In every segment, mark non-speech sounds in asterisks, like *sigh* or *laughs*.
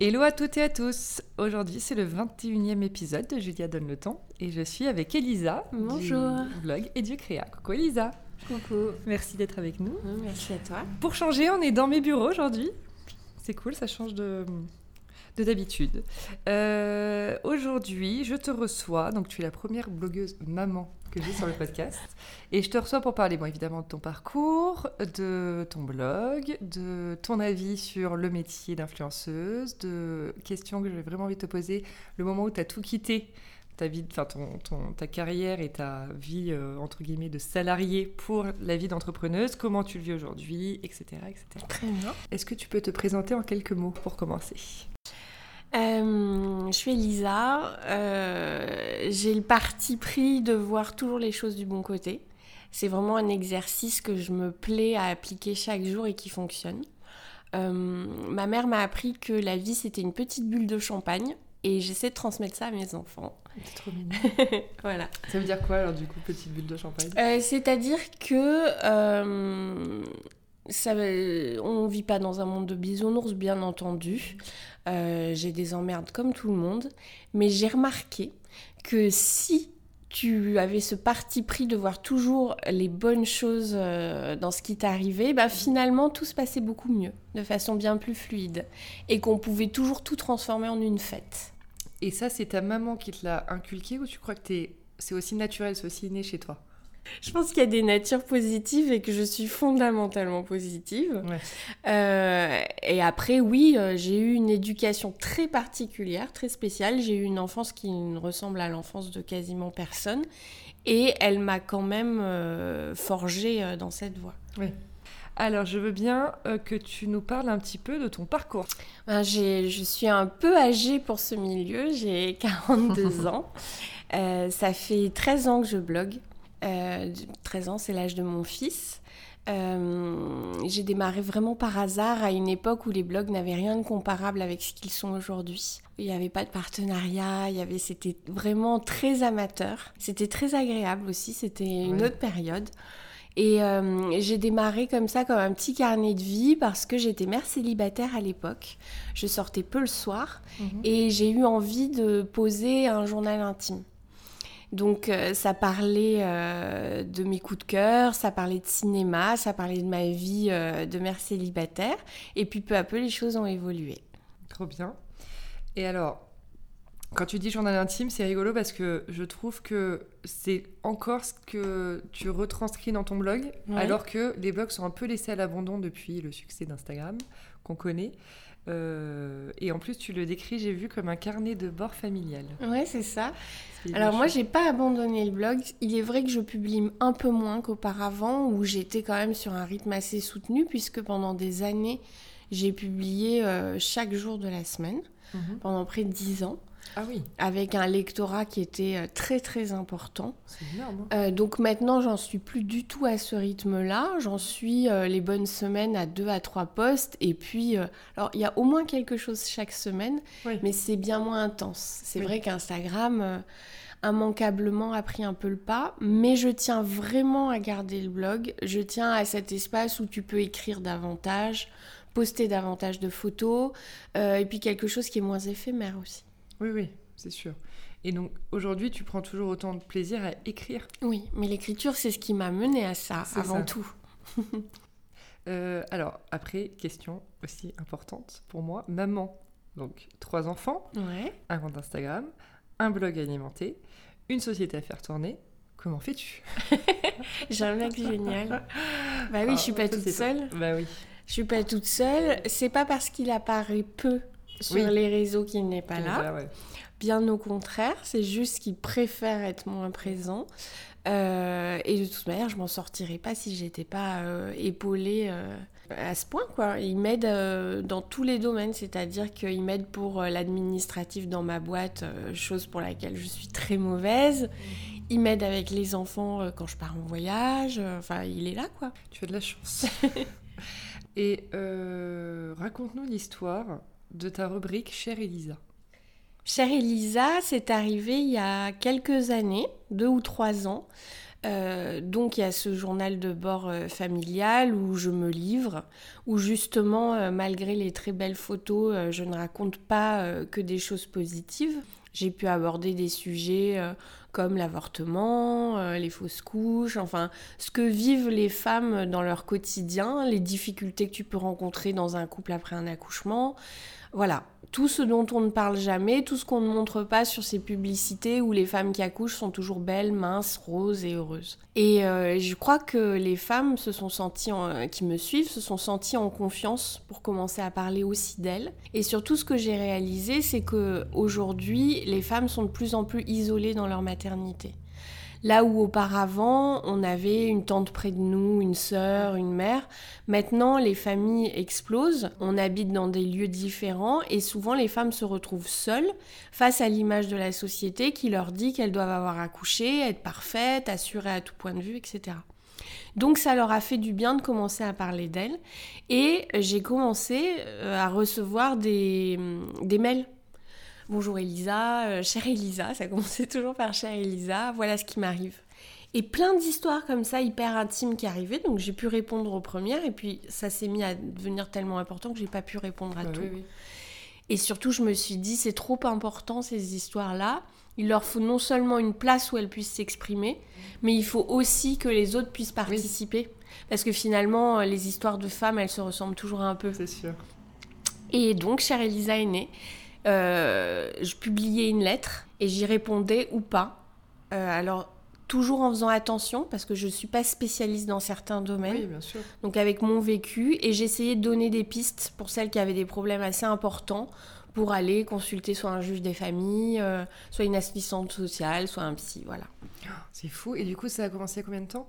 Hello à toutes et à tous Aujourd'hui c'est le 21e épisode de Julia Donne le temps et je suis avec Elisa Bonjour. du vlog et du créa. Coucou Elisa Coucou. Merci d'être avec nous. Merci à toi. Pour changer, on est dans mes bureaux aujourd'hui. C'est cool, ça change de de d'habitude. Euh, aujourd'hui, je te reçois, donc tu es la première blogueuse maman que j'ai sur le podcast, et je te reçois pour parler, bon, évidemment, de ton parcours, de ton blog, de ton avis sur le métier d'influenceuse, de questions que j'avais vraiment envie de te poser, le moment où tu as tout quitté, ta vie, enfin ton, ton- ta carrière et ta vie euh, entre guillemets de salarié pour la vie d'entrepreneuse, comment tu le vis aujourd'hui, etc., etc. Très bien. Est-ce que tu peux te présenter en quelques mots pour commencer? Euh, je suis Elisa. Euh, J'ai le parti pris de voir toujours les choses du bon côté. C'est vraiment un exercice que je me plais à appliquer chaque jour et qui fonctionne. Euh, ma mère m'a appris que la vie c'était une petite bulle de champagne et j'essaie de transmettre ça à mes enfants. C'est trop mignon. *laughs* voilà. Ça veut dire quoi alors du coup, petite bulle de champagne? Euh, C'est-à-dire que va- on vit pas dans un monde de bisounours, bien entendu. Euh, J'ai des emmerdes comme tout le monde, mais j'ai remarqué que si tu avais ce parti pris de voir toujours les bonnes choses euh, dans ce qui t'arrivait, bah finalement tout se passait beaucoup mieux, de façon bien plus fluide, et qu'on pouvait toujours tout transformer en une fête. Et ça, c'est ta maman qui te l'a inculqué ou tu crois que c'est aussi naturel, c'est aussi inné chez toi? Je pense qu'il y a des natures positives et que je suis fondamentalement positive. Ouais. Euh, et après, oui, euh, j'ai eu une éducation très particulière, très spéciale. J'ai eu une enfance qui ne ressemble à l'enfance de quasiment personne. Et elle m'a quand même euh, forgée dans cette voie. Alors, je veux bien euh, que tu nous parles un petit peu de ton parcours. Ben, je suis un peu âgée pour ce milieu, j'ai *laughs* 42 *laughs* ans. Euh, ça fait 13 ans que je blogue. Euh, 13 ans, c'est l'âge de mon fils. Euh, j'ai démarré vraiment par hasard à une époque où les blogs n'avaient rien de comparable avec ce qu'ils sont aujourd'hui. Il n'y avait pas de partenariat, il y avait, c'était vraiment très amateur. C'était très agréable aussi, c'était une Ouais. autre période. Et euh, j'ai démarré comme ça, comme un petit carnet de vie, parce que j'étais mère célibataire à l'époque. Je sortais peu le soir et j'ai eu envie de poser un journal intime. Donc euh, ça parlait euh, de mes coups de cœur, ça parlait de cinéma, ça parlait de ma vie euh, de mère célibataire. Et puis peu à peu, les choses ont évolué. Trop bien. Et alors, quand tu dis journal intime, c'est rigolo parce que je trouve que c'est encore ce que tu retranscris dans ton blog, Ouais. alors que les blogs sont un peu laissés à l'abandon depuis le succès d'Instagram qu'on connaît. Euh, et en plus, tu le décris, j'ai vu, comme un carnet de bord familial. Ouais, c'est ça. Alors moi, j'ai pas abandonné le blog. Il est vrai que je publie un peu moins qu'auparavant, où j'étais quand même sur un rythme assez soutenu, puisque pendant des années, j'ai publié euh, chaque jour de la semaine, Mhm. pendant près de 10 ans, Ah oui, avec un lectorat qui était euh, très très important. c'est énorme. hein. Euh, donc maintenant, j'en suis plus du tout à ce rythme-là. J'en suis euh, les bonnes semaines à deux à trois posts. Et puis, euh, alors il y a au moins quelque chose chaque semaine, Oui. mais c'est bien moins intense. C'est Oui. vrai qu'Instagram, immanquablement, a pris un peu le pas. Mais je tiens vraiment à garder le blog. Je tiens à cet espace où tu peux écrire davantage, poster davantage de photos, euh, et puis quelque chose qui est moins éphémère aussi. Oui, oui, c'est sûr. Et donc, aujourd'hui, tu prends toujours autant de plaisir à écrire? Oui, mais l'écriture, c'est ce qui m'a mené à ça, avant ça. tout. *laughs* Euh, alors, après, question aussi importante pour moi. Maman, donc trois enfants, Ouais. un compte Instagram, un blog alimenté, une société à faire tourner. Comment fais-tu? *laughs* J'ai un mec génial. Bah oui, je suis Ah, pas toute seule. Bah oui. Je suis pas toute seule. C'est pas parce qu'il apparaît peu sur Oui. les réseaux qu'il n'est pas là. Ouais. Bien au contraire, c'est juste qu'il préfère être moins présent. Euh, et de toute manière, je m'en sortirais pas si j'étais pas euh, épaulée euh, à ce point, quoi. Il m'aide euh, dans tous les domaines, c'est-à-dire qu'il m'aide pour l'administratif dans ma boîte, chose pour laquelle je suis très mauvaise. Il m'aide avec les enfants quand je pars en voyage. Enfin, il est là, quoi. Tu as de la chance. *laughs* Et raconte-nous l'histoire de ta rubrique Chère Elisa. Chère Elisa, c'est arrivé il y a quelques années, deux ou trois ans. Euh, donc il y a ce journal de bord euh, familial où je me livre, où justement, euh, malgré les très belles photos, je ne raconte pas que des choses positives. J'ai pu aborder des sujets comme l'avortement, les fausses couches, enfin ce que vivent les femmes dans leur quotidien, les difficultés que tu peux rencontrer dans un couple après un accouchement. Voilà, tout ce dont on ne parle jamais, tout ce qu'on ne montre pas sur ces publicités où les femmes qui accouchent sont toujours belles, minces, roses et heureuses. Et euh, je crois que les femmes senties, qui me suivent, se sont senties en confiance pour commencer à parler aussi d'elles. Et surtout, ce que j'ai réalisé, c'est que aujourd'hui, les femmes sont de plus en plus isolées dans leur maternité. Là où auparavant, on avait une tante près de nous, une sœur, une mère, maintenant les familles explosent, on habite dans des lieux différents et souvent les femmes se retrouvent seules face à l'image de la société qui leur dit qu'elles doivent avoir accouché, être parfaites, assurées à tout point de vue, etc. Donc ça leur a fait du bien de commencer à parler d'elles. Et j'ai commencé euh, à recevoir des, des mails Bonjour Elisa, euh, chère Elisa, ça commençait toujours par chère Elisa, voilà ce qui m'arrive. Et plein d'histoires comme ça, hyper intimes qui arrivaient, donc j'ai pu répondre aux premières, et puis ça s'est mis à devenir tellement important que j'ai pas pu répondre à bah tout. Et surtout, je me suis dit, c'est trop important ces histoires-là. Il leur faut non seulement une place où elles puissent s'exprimer, mais il faut aussi que les autres puissent participer. Parce que finalement, les histoires de femmes, elles se ressemblent toujours un peu. C'est sûr. Et donc, chère Elisa est née. Euh, je publiais une lettre et j'y répondais ou pas. Euh, alors, toujours en faisant attention parce que je ne suis pas spécialiste dans certains domaines. Oui, bien sûr. Donc, avec mon vécu, et j'essayais de donner des pistes pour celles qui avaient des problèmes assez importants pour aller consulter soit un juge des familles, euh, soit une assistante sociale, soit un psy, voilà. C'est fou. Et du coup, ça a commencé a combien de temps?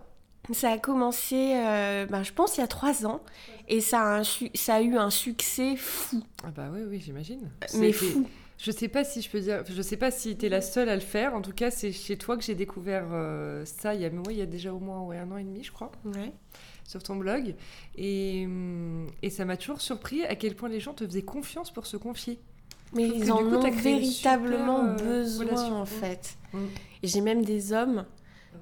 Ça a commencé, euh, ben, je pense, il y a trois ans. Et ça a, ça a eu un succès fou. Ah bah oui, oui, j'imagine. Mais fou. Je sais pas si je peux dire, je sais pas si tu es la seule à le faire. En tout cas, c'est chez toi que j'ai découvert euh, ça il y, a, il y a déjà au moins ouais, un an et demi, je crois, ouais. sur ton blog. Et, hum, et ça m'a toujours surpris à quel point les gens te faisaient confiance pour se confier. Mais ils en ont véritablement euh, besoin, en fait. Mm. J'ai même des hommes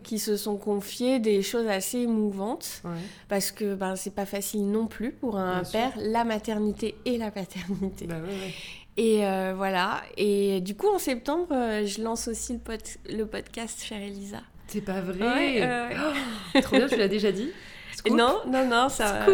qui se sont confiés des choses assez émouvantes parce que ben, c'est pas facile non plus pour un père, la maternité et la paternité. Bah et euh, voilà. Et du coup, en septembre, euh, je lance aussi le, le podcast Chère Elisa. C'est pas vrai oh, Trop bien, tu l'as déjà dit Non, non, non, ça.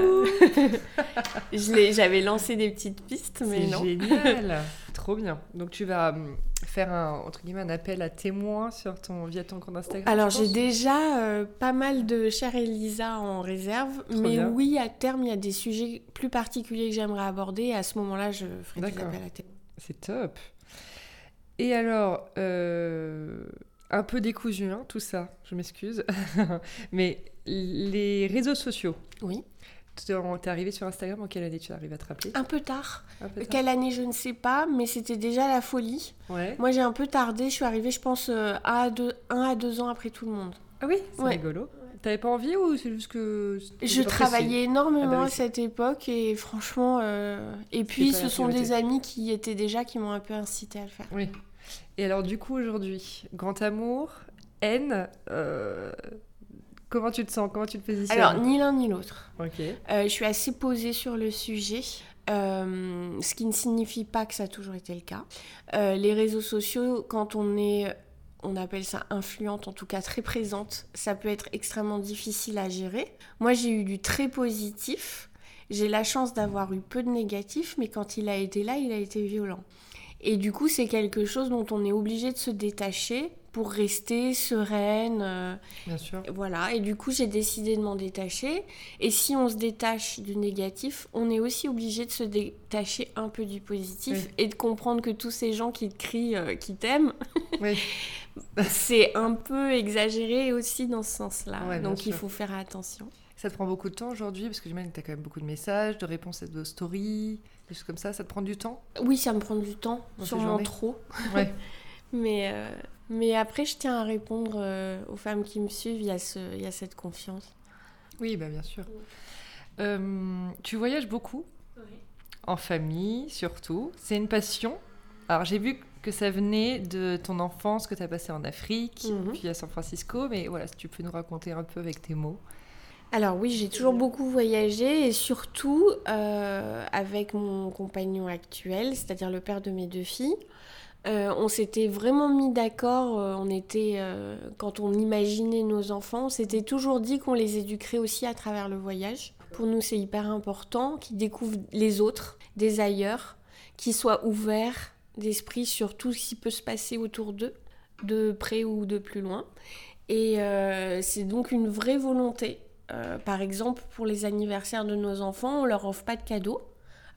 *laughs* J'avais lancé des petites pistes, mais non. Génial, *laughs* trop bien. Donc tu vas hum, faire un, entre guillemets, un appel à témoins sur ton, via ton compte Instagram Alors j'ai déjà euh, pas mal de chère Elisa en réserve, mais oui, à terme, il y a des sujets plus particuliers que j'aimerais aborder et à ce moment-là, je ferai des appels à témoins. C'est top. Et alors, euh, un peu décousu, hein, tout ça, je m'excuse, *laughs* mais les réseaux sociaux. Oui. T'es arrivé sur Instagram en quelle année tu arrives à te rappeler? Un peu, tard. Quelle année, je ne sais pas, mais c'était déjà la folie. Moi, j'ai un peu tardé. Je suis arrivée, je pense, euh, à deux, un à deux ans après tout le monde. Ah oui C'est rigolo. T'avais pas envie ou c'est juste que... Je travaillais énormément ah bah à cette époque et franchement... Euh, et puis ce sont des amis qui étaient déjà, qui m'ont un peu incité à le faire. Oui. Et alors du coup aujourd'hui, grand amour, haine, euh, Comment tu te sens? Comment tu te positionnes? Alors, ni l'un ni l'autre. Ok. Euh, je suis assez posée sur le sujet. Euh, ce qui ne signifie pas que ça a toujours été le cas. Euh, les réseaux sociaux, quand on est, on appelle ça influente, en tout cas très présente, ça peut être extrêmement difficile à gérer. Moi, j'ai eu du très positif. J'ai la chance d'avoir eu peu de négatif, mais quand il a été là, il a été violent. Et du coup, c'est quelque chose dont on est obligé de se détacher pour rester sereine. Euh, Bien sûr. Voilà, et du coup j'ai décidé de m'en détacher. Et si on se détache du négatif, on est aussi obligé de se détacher un peu du positif et de comprendre que tous ces gens qui te crient, euh, qui t'aiment, *laughs* c'est un peu exagéré aussi dans ce sens-là. Donc il faut faire attention. Ça te prend beaucoup de temps aujourd'hui Parce que j'imagine que tu as quand même beaucoup de messages, de réponses à de stories, comme ça. Ça te prend du temps? Oui, ça me prend du temps, Dans sûrement trop. Ouais. *laughs* Mais, euh, mais après, je tiens à répondre euh, aux femmes qui me suivent, il y, a ce, il y a cette confiance. Oui, bah bien sûr. Euh, tu voyages beaucoup? En famille, surtout. C'est une passion? Alors, j'ai vu que ça venait de ton enfance que tu as passé en Afrique, Mhm. puis à San Francisco. Mais voilà, si tu peux nous raconter un peu avec tes mots. Alors oui, j'ai toujours beaucoup voyagé et surtout euh, avec mon compagnon actuel, c'est-à-dire le père de mes deux filles. Euh, on s'était vraiment mis d'accord, euh, on était, quand on imaginait nos enfants, on s'était toujours dit qu'on les éduquerait aussi à travers le voyage. Pour nous, c'est hyper important qu'ils découvrent les autres, des ailleurs, qu'ils soient ouverts d'esprit sur tout ce qui peut se passer autour d'eux, de près ou de plus loin. Et c'est donc une vraie volonté. Euh, par exemple, pour les anniversaires de nos enfants, on leur offre pas de cadeaux.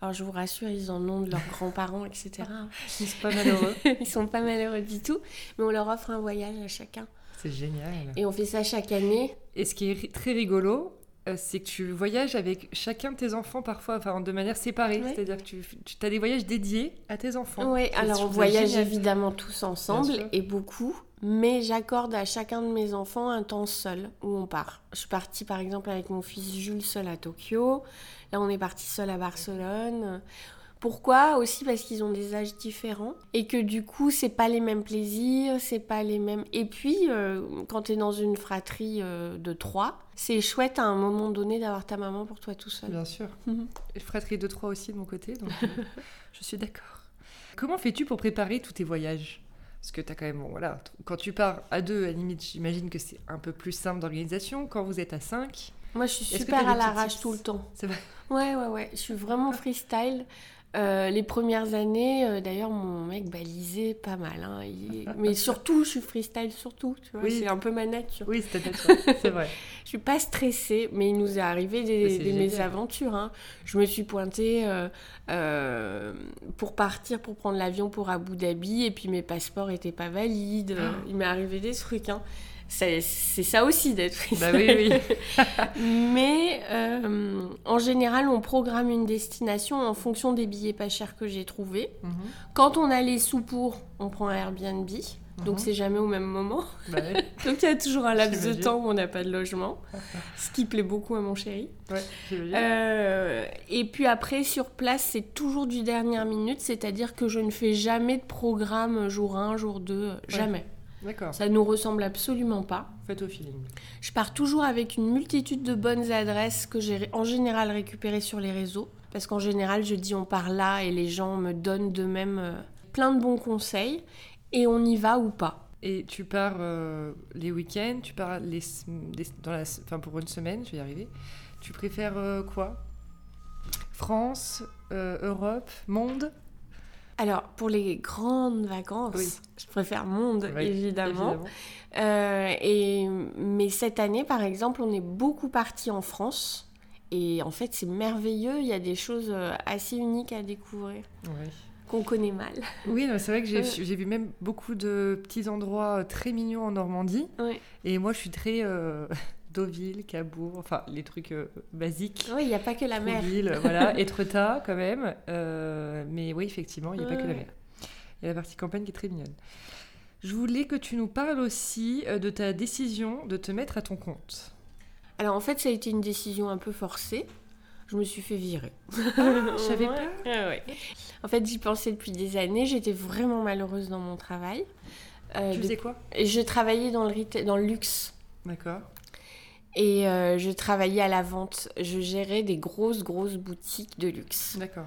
Alors je vous rassure, ils en ont de leurs *laughs* grands-parents, etc. *laughs* Ils sont pas malheureux. ils sont pas malheureux du tout, mais on leur offre un voyage à chacun. C'est génial. Et on fait ça chaque année. Et ce qui est très rigolo, euh, c'est que tu voyages avec chacun de tes enfants parfois, enfin de manière séparée. Ouais. C'est-à-dire que tu, tu as des voyages dédiés à tes enfants. Oui, alors on voyage évidemment tous ensemble et beaucoup, mais j'accorde à chacun de mes enfants un temps seul où on part. Je suis partie par exemple avec mon fils Jules seul à Tokyo. Là, on est parti seul à Barcelone. Pourquoi? Aussi parce qu'ils ont des âges différents et que du coup, c'est pas les mêmes plaisirs, c'est pas les mêmes. Et puis, euh, quand tu es dans une fratrie euh, de trois, c'est chouette à un moment donné d'avoir ta maman pour toi tout seul. Bien sûr. Mhm. Fratrie de 3 aussi de mon côté, donc euh, je suis d'accord. Comment fais-tu pour préparer tous tes voyages? Parce que tu as quand même, bon, voilà, quand tu pars à deux, à la limite, j'imagine que c'est un peu plus simple d'organisation. Quand vous êtes à 5, Moi, je suis super à l'arrache tout le temps. c'est vrai. Ouais, ouais, ouais. Je suis vraiment freestyle. Euh, les premières années, euh, d'ailleurs, mon mec balisait pas mal. hein. Il- *laughs* Mais surtout, je suis freestyle, surtout. Tu vois, Oui. c'est un peu ma nature. Oui, *laughs* c'est vrai. Je suis pas stressée, mais il nous est arrivé des, mésaventures. hein. Je me suis pointée euh, pour partir, pour prendre l'avion pour Abu Dhabi, et puis mes passeports étaient pas valides. Ah. Il m'est arrivé des trucs. hein. C'est ça aussi d'être bah oui, oui. *laughs* Mais euh, en général, on programme une destination en fonction des billets pas chers que j'ai trouvés. Mhm. Quand on a les sous pour, on prend un Airbnb. Donc Mhm. c'est jamais au même moment. Bah ouais. *laughs* Donc il y a toujours un laps de temps où on n'a pas de logement. Ce qui plaît beaucoup à mon chéri. Ouais. Euh, et puis après, sur place, c'est toujours du dernière minute. C'est-à-dire que je ne fais jamais de programme jour 1, jour 2. Jamais. D'accord, Ça nous ressemble absolument pas. faites au feeling. Je pars toujours avec une multitude de bonnes adresses que j'ai en général récupérées sur les réseaux. Parce qu'en général, je dis on part là et les gens me donnent d'eux-mêmes euh, plein de bons conseils. Et on y va ou pas. Et tu pars euh, les week-ends, tu pars les, dans la, enfin pour une semaine, je vais y arriver. Tu préfères euh, quoi? France, euh, Europe, monde? Alors, pour les grandes vacances, Oui. je préfère monde, Oui, évidemment. Euh, et, mais cette année, par exemple, on est beaucoup parti en France. Et en fait, c'est merveilleux. Il y a des choses euh, assez uniques à découvrir Ouais. qu'on connaît mal. Oui, c'est vrai que j'ai vu même beaucoup de petits endroits euh, très mignons en Normandie. Et moi, je suis très euh, Deauville, Cabourg, enfin les trucs euh, basiques. Oui, il n'y a pas que la mer. Trouville, voilà, *laughs* Étretat quand même. Euh, mais oui, effectivement, il n'y a pas que la mer. Il y a la partie campagne qui est très mignonne. Je voulais que tu nous parles aussi euh, de ta décision de te mettre à ton compte. Alors en fait, ça a été une décision un peu forcée. Je me suis fait virer. je *laughs* savais pas. ouais. En fait, j'y pensais depuis des années. J'étais vraiment malheureuse dans mon travail. Euh, Tu de- faisais quoi? Je travaillais dans le, dans le luxe. D'accord. Et euh, je travaillais à la vente. Je gérais des grosses, grosses boutiques de luxe. D'accord.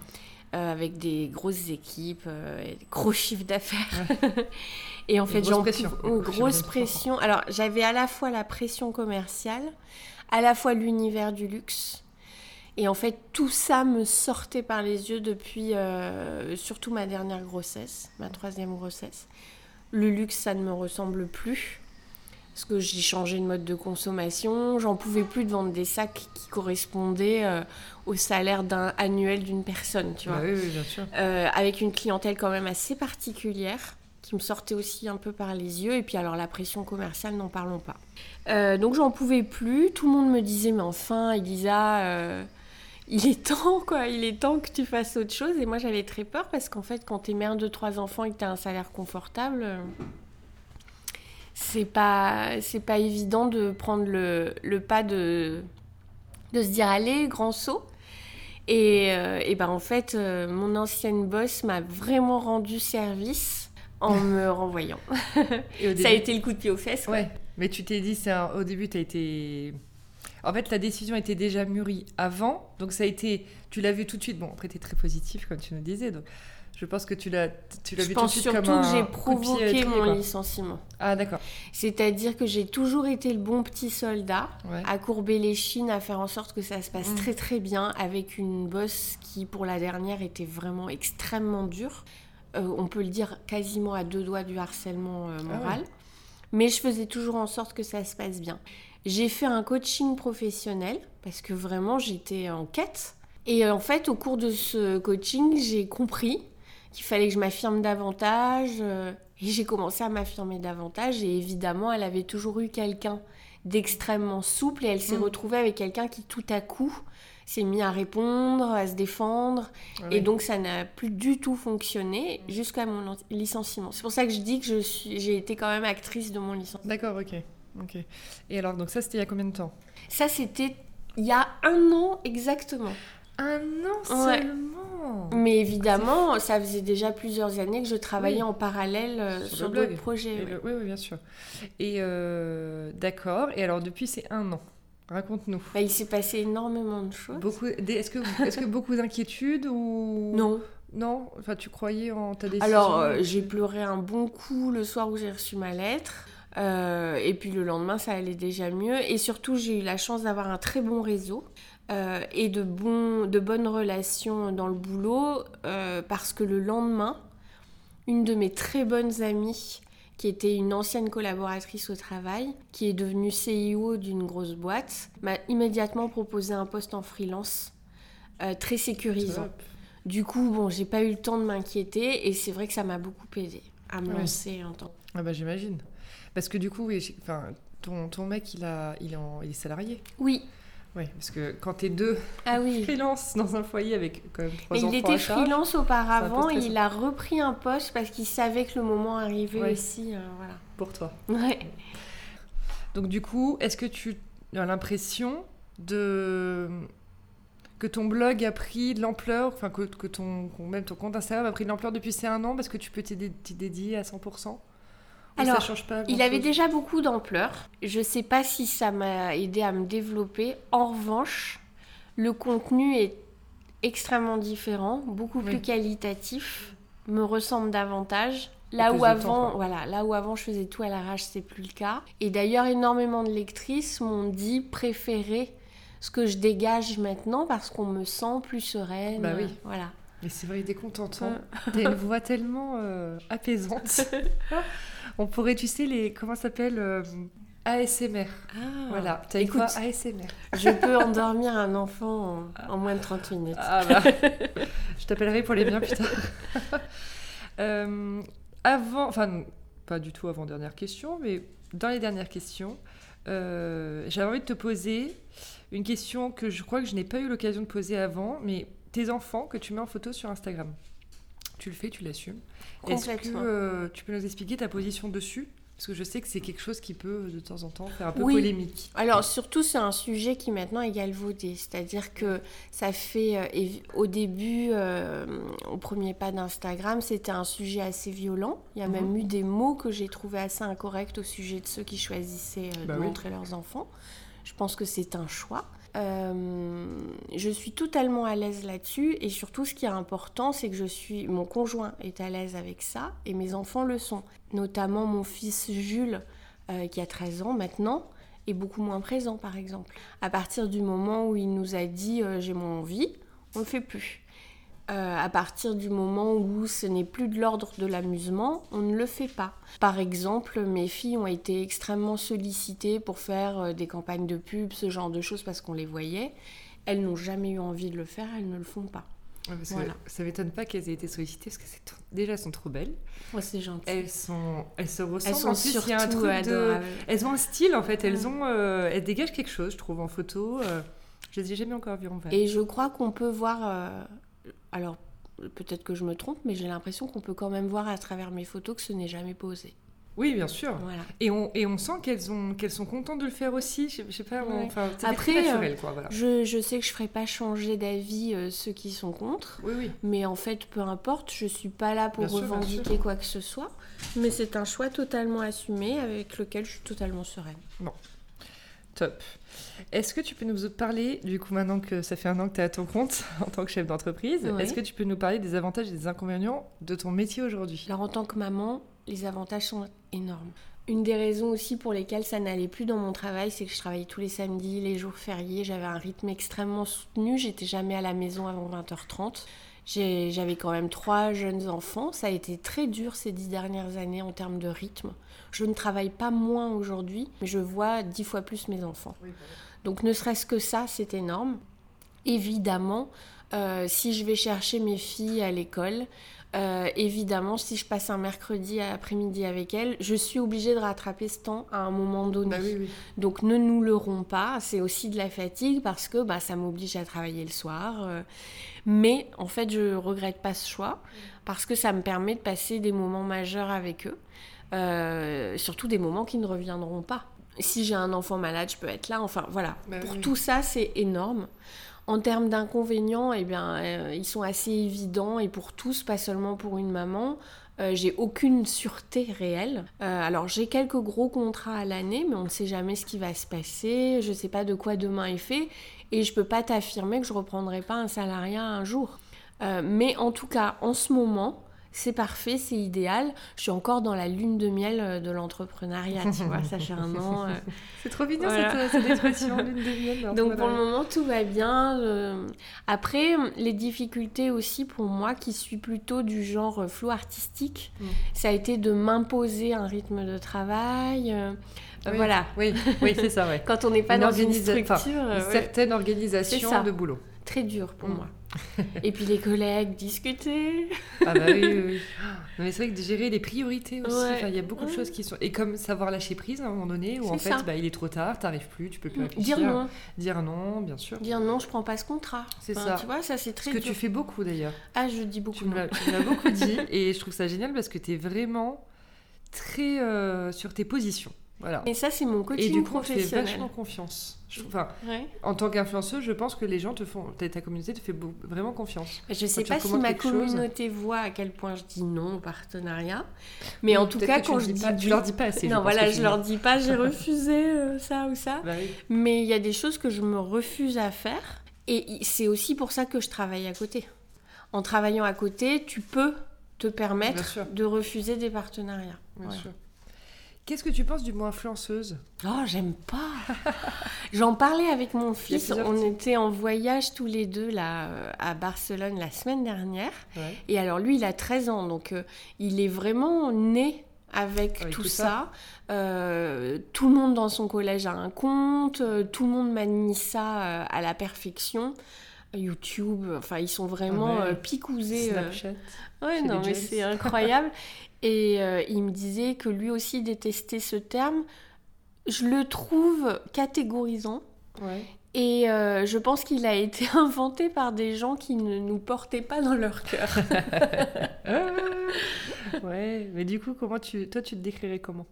euh, avec des grosses équipes, euh, et des gros *laughs* chiffres d'affaires. *laughs* et en fait, j'en pression. oh, grosse pression. Alors, j'avais à la fois la pression commerciale, à la fois l'univers du luxe. Et en fait, tout ça me sortait par les yeux depuis euh, surtout ma dernière grossesse, ma troisième grossesse. Le luxe, ça ne me ressemble plus. Parce que j'ai changé de mode de consommation. J'en pouvais plus de vendre des sacs qui correspondaient euh, au salaire d'un annuel d'une personne, tu vois. Bah oui, oui, bien sûr. Euh, avec une clientèle quand même assez particulière qui me sortait aussi un peu par les yeux. Et puis alors la pression commerciale, n'en parlons pas. Euh, donc j'en pouvais plus. Tout le monde me disait, mais enfin, Elisa, il est temps, quoi. Il est temps que tu fasses autre chose. Et moi, j'avais très peur parce qu'en fait, quand tu es mère de trois enfants et que tu as un salaire confortable, c'est pas, c'est pas évident de prendre le, le pas de, de se dire, allez, grand saut. Et, euh, et ben en fait, euh, mon ancienne boss m'a vraiment rendu service en *laughs* me renvoyant. *laughs* Et Ça a été le coup de pied aux fesses. quoi. Ouais, mais tu t'es dit, c'est un- au début, tu as été. En fait, la décision était déjà mûrie avant, donc ça a été. Tu l'as vu tout de suite. Bon, après, tu es très positif, comme tu nous disais, donc je pense que tu l'as tu l'as Je vu tout de pense suite surtout comme un que j'ai coup de pied à provoqué mon quoi. licenciement. Ah, d'accord. C'est-à-dire que j'ai toujours été le bon petit soldat, Ouais. à courber les chines, à faire en sorte que ça se passe Mm. très très bien, avec une boss qui, pour la dernière, était vraiment extrêmement dure. Euh, on peut le dire quasiment à deux doigts du harcèlement euh, Ah moral. Mais je faisais toujours en sorte que ça se passe bien. J'ai fait un coaching professionnel, parce que vraiment j'étais en quête. Et en fait, au cours de ce coaching, j'ai compris qu'il fallait que je m'affirme davantage. euh, et j'ai commencé à m'affirmer davantage. Et évidemment, elle avait toujours eu quelqu'un d'extrêmement souple. Et elle s'est Mm. retrouvée avec quelqu'un qui, tout à coup, s'est mis à répondre, à se défendre. Ouais. Et donc, ça n'a plus du tout fonctionné jusqu'à mon licenciement. C'est pour ça que je dis que je suis, j'ai été quand même actrice de mon licenciement. D'accord, ok. ok. Et alors, donc ça, c'était il y a combien de temps? Ça, c'était il y a un an exactement. Un an Ouais. seulement Mais évidemment, ça faisait déjà plusieurs années que je travaillais Oui. en parallèle euh, Sur d'autres projets. Ouais. le- Oui, oui, bien sûr. Et euh, d'accord. Et alors, depuis, c'est un an. Raconte-nous. Bah, il s'est passé énormément de choses. Beaucoup, est-ce que, beaucoup d'inquiétudes ou *laughs* Non. Non, enfin tu croyais en ta décision? Alors, euh, j'ai pleuré un bon coup le soir où j'ai reçu ma lettre. Euh, et puis le lendemain, ça allait déjà mieux. Et surtout, j'ai eu la chance d'avoir un très bon réseau euh, et de, bons, de bonnes relations dans le boulot. euh, parce que le lendemain, une de mes très bonnes amies, qui était une ancienne collaboratrice au travail, qui est devenue CEO d'une grosse boîte, m'a immédiatement proposé un poste en freelance euh, très sécurisant. Top. Du coup, bon, j'ai pas eu le temps de m'inquiéter et c'est vrai que ça m'a beaucoup aidé à me Ouais. lancer en temps. Ah bah j'imagine. Parce que du coup, oui, ton, ton mec, il, a, il, est en- il est salarié. Oui, Oui, parce que quand t'es deux ah oui. freelance dans un foyer avec quand même trois Mais il était à charge, freelance auparavant et il a repris un poste parce qu'il savait que le moment arrivait Ouais. aussi. euh, voilà. pour toi. Ouais. Donc du coup, est-ce que tu as l'impression de que ton blog a pris de l'ampleur, enfin que, que ton même ton compte Instagram a pris de l'ampleur depuis ces un an parce que tu peux t'y dé- t'y dédier à 100% Ou Alors, ça change pas Il avait déjà beaucoup d'ampleur. Je sais pas si ça m'a aidé à me développer. En revanche, le contenu est extrêmement différent, beaucoup plus qualitatif, me ressemble davantage. Là où avant, temps, voilà, là où avant je faisais tout à l'arrache, c'est plus le cas. Et d'ailleurs, énormément de lectrices m'ont dit préférer ce que je dégage maintenant parce qu'on me sent plus sereine. Bah oui. Voilà. Mais c'est vrai, il est content. Euh. T'as une voix tellement euh, apaisante. *laughs* On pourrait, tu sais, les comment ça s'appelle euh, ASMR. Ah. Voilà, une Écoute, voix ASMR. je peux endormir un enfant en, en moins de 30 minutes. Ah bah, *laughs* je t'appellerai pour les biens plus tard. *laughs* Euh, avant, enfin, pas du tout avant dernière question, mais dans les dernières questions, euh, j'avais envie de te poser une question que je crois que je n'ai pas eu l'occasion de poser avant, mais tes enfants que tu mets en photo sur Instagram, tu le fais, tu l'assumes. Est-ce que euh, tu peux nous expliquer ta position dessus? Parce que je sais que c'est quelque chose qui peut de temps en temps faire un peu Oui. polémique. Alors surtout c'est un sujet qui maintenant est galvaudé, c'est-à-dire que ça fait euh, au début, euh, au premier pas d'Instagram, c'était un sujet assez violent. Il y a Mhm. même eu des mots que j'ai trouvé assez incorrects au sujet de ceux qui choisissaient euh, Bah de oui. montrer leurs enfants. Je pense que c'est un choix. Euh, je suis totalement à l'aise là-dessus et surtout ce qui est important c'est que je suis mon conjoint est à l'aise avec ça et mes enfants le sont. Notamment mon fils Jules euh, qui a 13 ans maintenant est beaucoup moins présent par exemple. À partir du moment où il nous a dit euh, j'ai mon envie on le fait plus Euh, à partir du moment où ce n'est plus de l'ordre de l'amusement, on ne le fait pas. Par exemple, mes filles ont été extrêmement sollicitées pour faire euh, des campagnes de pub, ce genre de choses parce qu'on les voyait. Elles n'ont jamais eu envie de le faire, elles ne le font pas. Ouais, que Voilà. ça m'étonne pas qu'elles aient été sollicitées parce que déjà elles sont trop belles. Ouais, c'est gentil. Elles sont, elles se ressemblent. Elles sont en plus, surtout il y a un truc de, adorables. elles ont un style en fait. Elles Ouais. ont, euh, elles dégagent quelque chose, je trouve, en photo. euh, je les ai jamais encore vues en vrai. Et je crois qu'on peut voir. euh, alors, peut-être que je me trompe, mais j'ai l'impression qu'on peut quand même voir à travers mes photos que ce n'est jamais posé. Oui, bien sûr. Voilà. Et on, et on sent qu'elles ont, qu'elles sont contentes de le faire aussi. Je, je sais pas. Ouais. Enfin, Après, très naturel, quoi. Voilà. Je, je sais que je ferai pas changer d'avis euh, ceux qui sont contre. Oui, oui. Mais en fait, peu importe, je suis pas là pour Bien revendiquer sûr. quoi que ce soit. Mais c'est un choix totalement assumé avec lequel je suis totalement sereine. Top. Est-ce que tu peux nous parler, du coup, maintenant que ça fait un an que tu es à ton compte *laughs* en tant que chef d'entreprise, est-ce que tu peux nous parler des avantages et des inconvénients de ton métier aujourd'hui? Alors en tant que maman, les avantages sont énormes. Une des raisons aussi pour lesquelles ça n'allait plus dans mon travail, c'est que je travaillais tous les samedis, les jours fériés, j'avais un rythme extrêmement soutenu, j'étais jamais à la maison avant 20h30. J'ai- J'avais quand même trois jeunes enfants, ça a été très dur ces dix dernières années en termes de rythme. Je ne travaille pas moins aujourd'hui, mais je vois dix fois plus mes enfants. Donc ne serait-ce que ça, c'est énorme. Évidemment, euh, si je vais chercher mes filles à l'école, euh, évidemment, si je passe un mercredi après-midi avec elles, je suis obligée de rattraper ce temps à un moment donné. Bah oui, oui. Donc ne nous leurrons pas, c'est aussi de la fatigue parce que bah, ça m'oblige à travailler le soir. euh, mais en fait, je regrette pas ce choix parce que ça me permet de passer des moments majeurs avec eux, euh, surtout des moments qui ne reviendront pas. Si j'ai un enfant malade, je peux être là. Enfin voilà, Bah pour oui. tout ça, c'est énorme. En termes d'inconvénients, eh bien, euh, ils sont assez évidents et pour tous, pas seulement pour une maman. Euh, j'ai aucune sûreté réelle. Euh, alors j'ai quelques gros contrats à l'année, mais on ne sait jamais ce qui va se passer. Je ne sais pas de quoi demain est fait, et je peux pas t'affirmer que je reprendrai pas un salariat un jour. Mais en tout cas, en ce moment, c'est parfait, c'est idéal. Je suis encore dans la lune de miel euh, de l'entrepreneuriat, tu vois. Ça fait un an. euh, *laughs* C'est trop mignon Voilà. cette, cette expression lune de miel. donc pour le moment tout va bien. euh. Après les difficultés aussi pour moi qui suis plutôt du genre euh, flow artistique, Mm. ça a été de m'imposer un rythme de travail. euh, euh, Oui. Voilà. Oui, oui c'est ça, ouais. *laughs* Quand on n'est pas Une dans une organisa- enfin, structure, Une euh, certaine organisation de boulot. très dur pour Mm. moi. Et puis les collègues discuter. Ah bah oui, oui, oui. Non, mais c'est vrai que de gérer les priorités aussi, Ouais. il y a beaucoup de choses qui sont... Et comme savoir lâcher prise à un moment donné, où en fait, bah, il est trop tard, t'arrives plus, tu peux plus réfléchir. Dire non. Dire non, bien sûr. Dire non, je prends pas ce contrat. C'est Enfin, ça. Tu vois, ça c'est Ce très que dur. tu fais beaucoup d'ailleurs. Ah, je dis beaucoup Tu me l'as beaucoup dit *laughs* et je trouve ça génial parce que tu es vraiment très euh, sur tes positions. Voilà. Et ça c'est mon Et coaching du coup, tu fais professionnel. vachement confiance. Je enfin, Ouais. en tant qu'influenceuse, je pense que les gens te font, ta, ta communauté te fait beau- vraiment confiance. Je sais tu pas si ma chose communauté voit à quel point je dis non au partenariat, mais en tout cas tu quand je dis pas, tu oui- leur dis pas assez. non pense, voilà, je leur dis pas j'ai *laughs* refusé euh, ça ou ça, Bah oui. mais il y a des choses que je me refuse à faire et c'est aussi pour ça que je travaille à côté. En travaillant à côté, tu peux te permettre de refuser des partenariats. Bien Voilà. sûr. Qu'est-ce que tu penses du mot influenceuse? Oh, j'aime pas. *laughs* J'en parlais avec mon fils. On était en voyage tous les deux là euh, à Barcelone la semaine dernière. ouais. Et alors lui, il a 13 ans, donc euh, il est vraiment né avec, Avec tout, tout ça. Euh, tout le monde dans son collège a un compte, euh, tout le monde manie ça à la perfection. YouTube, enfin ils sont vraiment Ouais. picousés. Snapchat. Ouais, non, mais c'est *laughs* incroyable. Et euh, il me disait que lui aussi détestait ce terme. Je le trouve catégorisant. Ouais. Et euh, je pense qu'il a été *laughs* inventé par des gens qui ne nous portaient pas dans leur cœur. *laughs* Ouais. Mais du coup, comment tu, toi, tu te décrirais comment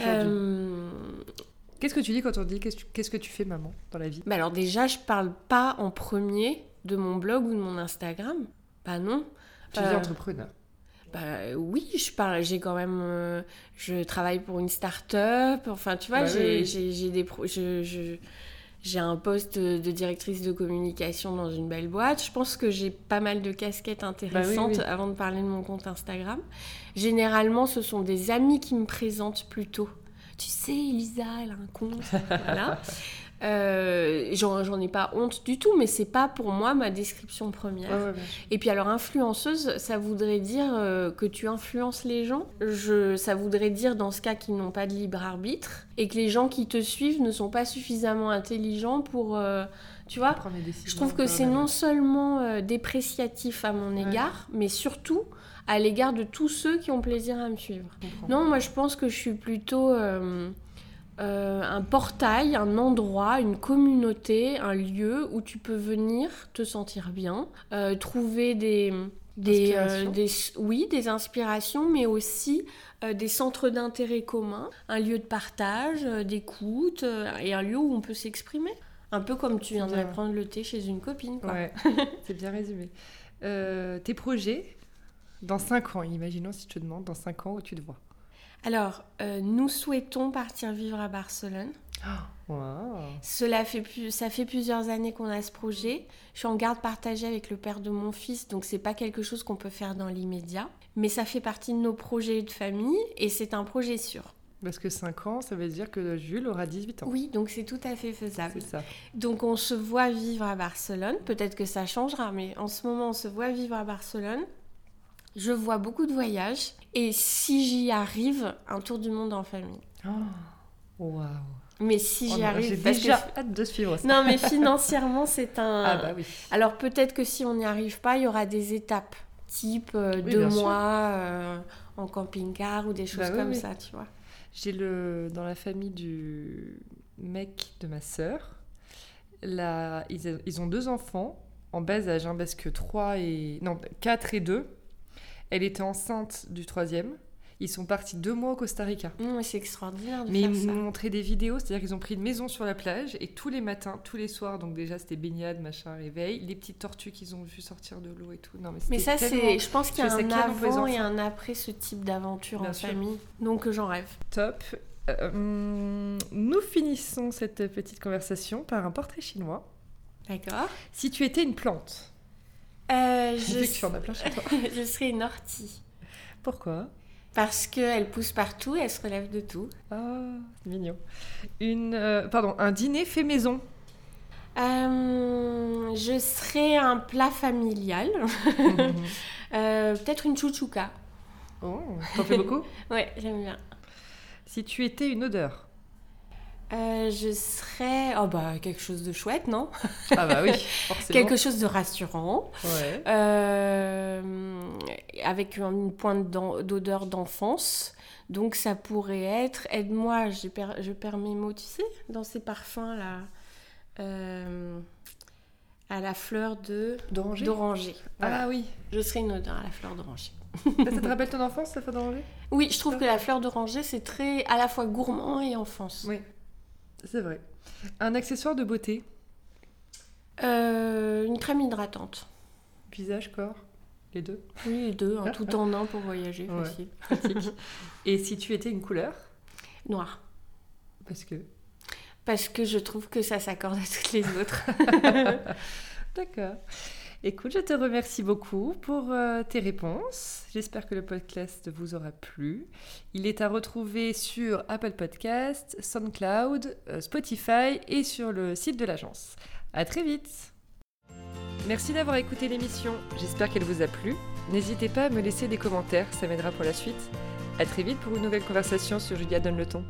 Euh, Qu'est-ce que tu dis quand on dit qu'est-ce que tu- qu'est-ce que tu fais, maman, dans la vie? Bah alors déjà, je parle pas en premier de mon blog ou de mon Instagram. Bah non. Tu dis Euh, entrepreneur. Bah oui, je parle. J'ai quand même. euh, je travaille pour une start-up. Enfin, tu vois, Bah j'ai oui. des. pro- je- je- j'ai un poste de directrice de communication dans une belle boîte. Je pense que j'ai pas mal de casquettes intéressantes Bah oui. avant de parler de mon compte Instagram. Généralement, ce sont des amis qui me présentent plutôt. Tu sais, Elisa, elle a un compte. *laughs* voilà. Euh, j'en ai pas honte du tout, mais c'est pas pour moi ma description première. Ouais, ouais. Et puis alors influenceuse, ça voudrait dire euh, que tu influences les gens? Je, ça voudrait dire dans ce cas qu'ils n'ont pas de libre arbitre et que les gens qui te suivent ne sont pas suffisamment intelligents pour, euh, tu vois? Je trouve que c'est non seulement dépréciatif à mon Ouais. égard, mais surtout à l'égard de tous ceux qui ont plaisir à me suivre. Non, moi je pense que je suis plutôt euh, un portail, un endroit, une communauté, un lieu où tu peux venir te sentir bien, euh, trouver des, des, euh, des- oui, des inspirations, mais aussi euh, des centres d'intérêt communs, un lieu de partage, euh, d'écoute et un lieu où on peut s'exprimer. Un peu comme tu viendrais bien. prendre le thé chez une copine. Quoi. Ouais, *laughs* c'est bien résumé. Tes projets dans 5 ans, imaginons si je te demande dans 5 ans où tu te vois? Alors, euh, nous souhaitons partir vivre à Barcelone. Waouh. Cela fait plus, ça fait plusieurs années qu'on a ce projet. Je suis en garde partagée avec le père de mon fils, donc c'est pas quelque chose qu'on peut faire dans l'immédiat. Mais ça fait partie de nos projets de famille et c'est un projet sûr. Parce que 5 ans, ça veut dire que Jules aura 18 ans. Oui, donc c'est tout à fait faisable. C'est ça. Donc on se voit vivre à Barcelone. Peut-être que ça changera, mais en ce moment on se voit vivre à Barcelone. Je vois beaucoup de voyages et si j'y arrive, un tour du monde en famille. Oh. Waouh. Mais si Oh j'y arrive, J'ai déjà que hâte de suivre ça. non mais *laughs* financièrement c'est un. Ah bah oui. Alors peut-être que si on n'y arrive pas, il y aura des étapes, type euh, Oui, deux mois euh, en camping-car ou des choses Bah oui, comme ça, tu vois. J'ai le dans la famille du mec de ma sœur. Là, ils, ils ont deux enfants en bas âge, hein, parce que 3 et non 4 et 2. Elle était enceinte du troisième. Ils sont partis deux mois au Costa Rica. Mais c'est extraordinaire de Mais faire ils m'ont montré des vidéos, c'est-à-dire qu'ils ont pris une maison sur la plage et tous les matins, tous les soirs, donc déjà c'était baignade, machin, réveil, les petites tortues qu'ils ont vu sortir de l'eau et tout. Non, mais, Mais ça, c'est, je pense qu'il y a un avant et un après ce type d'aventure en sûr. famille. Donc euh, j'en rêve. top. Euh, nous finissons cette petite conversation par un portrait chinois. D'accord. Si tu étais une plante, Euh, je je, sais que tu en as plein chez toi. *laughs* je serais une ortie. Pourquoi? Parce qu'elle pousse partout et elle se relève de tout. C'est mignon. Une, euh, pardon, un dîner fait maison. Euh, je serais un plat familial. *laughs* Euh, peut-être une chouchouka. oh, t'en fais beaucoup? *laughs* Ouais, j'aime bien. Si tu étais une odeur. Euh, je serais. Oh bah, quelque chose de chouette, non? Ah bah oui, *laughs* forcément. Quelque chose de rassurant. Ouais. Euh, avec une pointe d'odeur d'enfance. Donc ça pourrait être. Aide-moi, j'ai per- je perds mes mots, tu sais, dans ces parfums là. Euh, à la fleur de. D'oranger D'oranger. Voilà. Ah oui. Je serais une odeur à la fleur d'oranger. ça te rappelle ton enfance, ça fait d'oranger? Oui, je trouve que la fleur d'oranger, c'est très à la fois gourmand et enfance. Oui, c'est vrai. Un accessoire de beauté. Euh, une crème hydratante. Visage, corps, les deux. Oui, les deux, hein, tout en un pour voyager, Ouais. facile. Pratique. Et si tu étais une couleur Noir. Parce que. Parce que je trouve que ça s'accorde à toutes les autres. *laughs* D'accord. Écoute, je te remercie beaucoup pour euh, tes réponses. J'espère que le podcast vous aura plu. Il est à retrouver sur Apple Podcast, SoundCloud, euh, Spotify et sur le site de l'agence. À très vite. Merci d'avoir écouté l'émission. J'espère qu'elle vous a plu. N'hésitez pas à me laisser des commentaires, ça m'aidera pour la suite. À très vite pour une nouvelle conversation sur Julia donne le ton.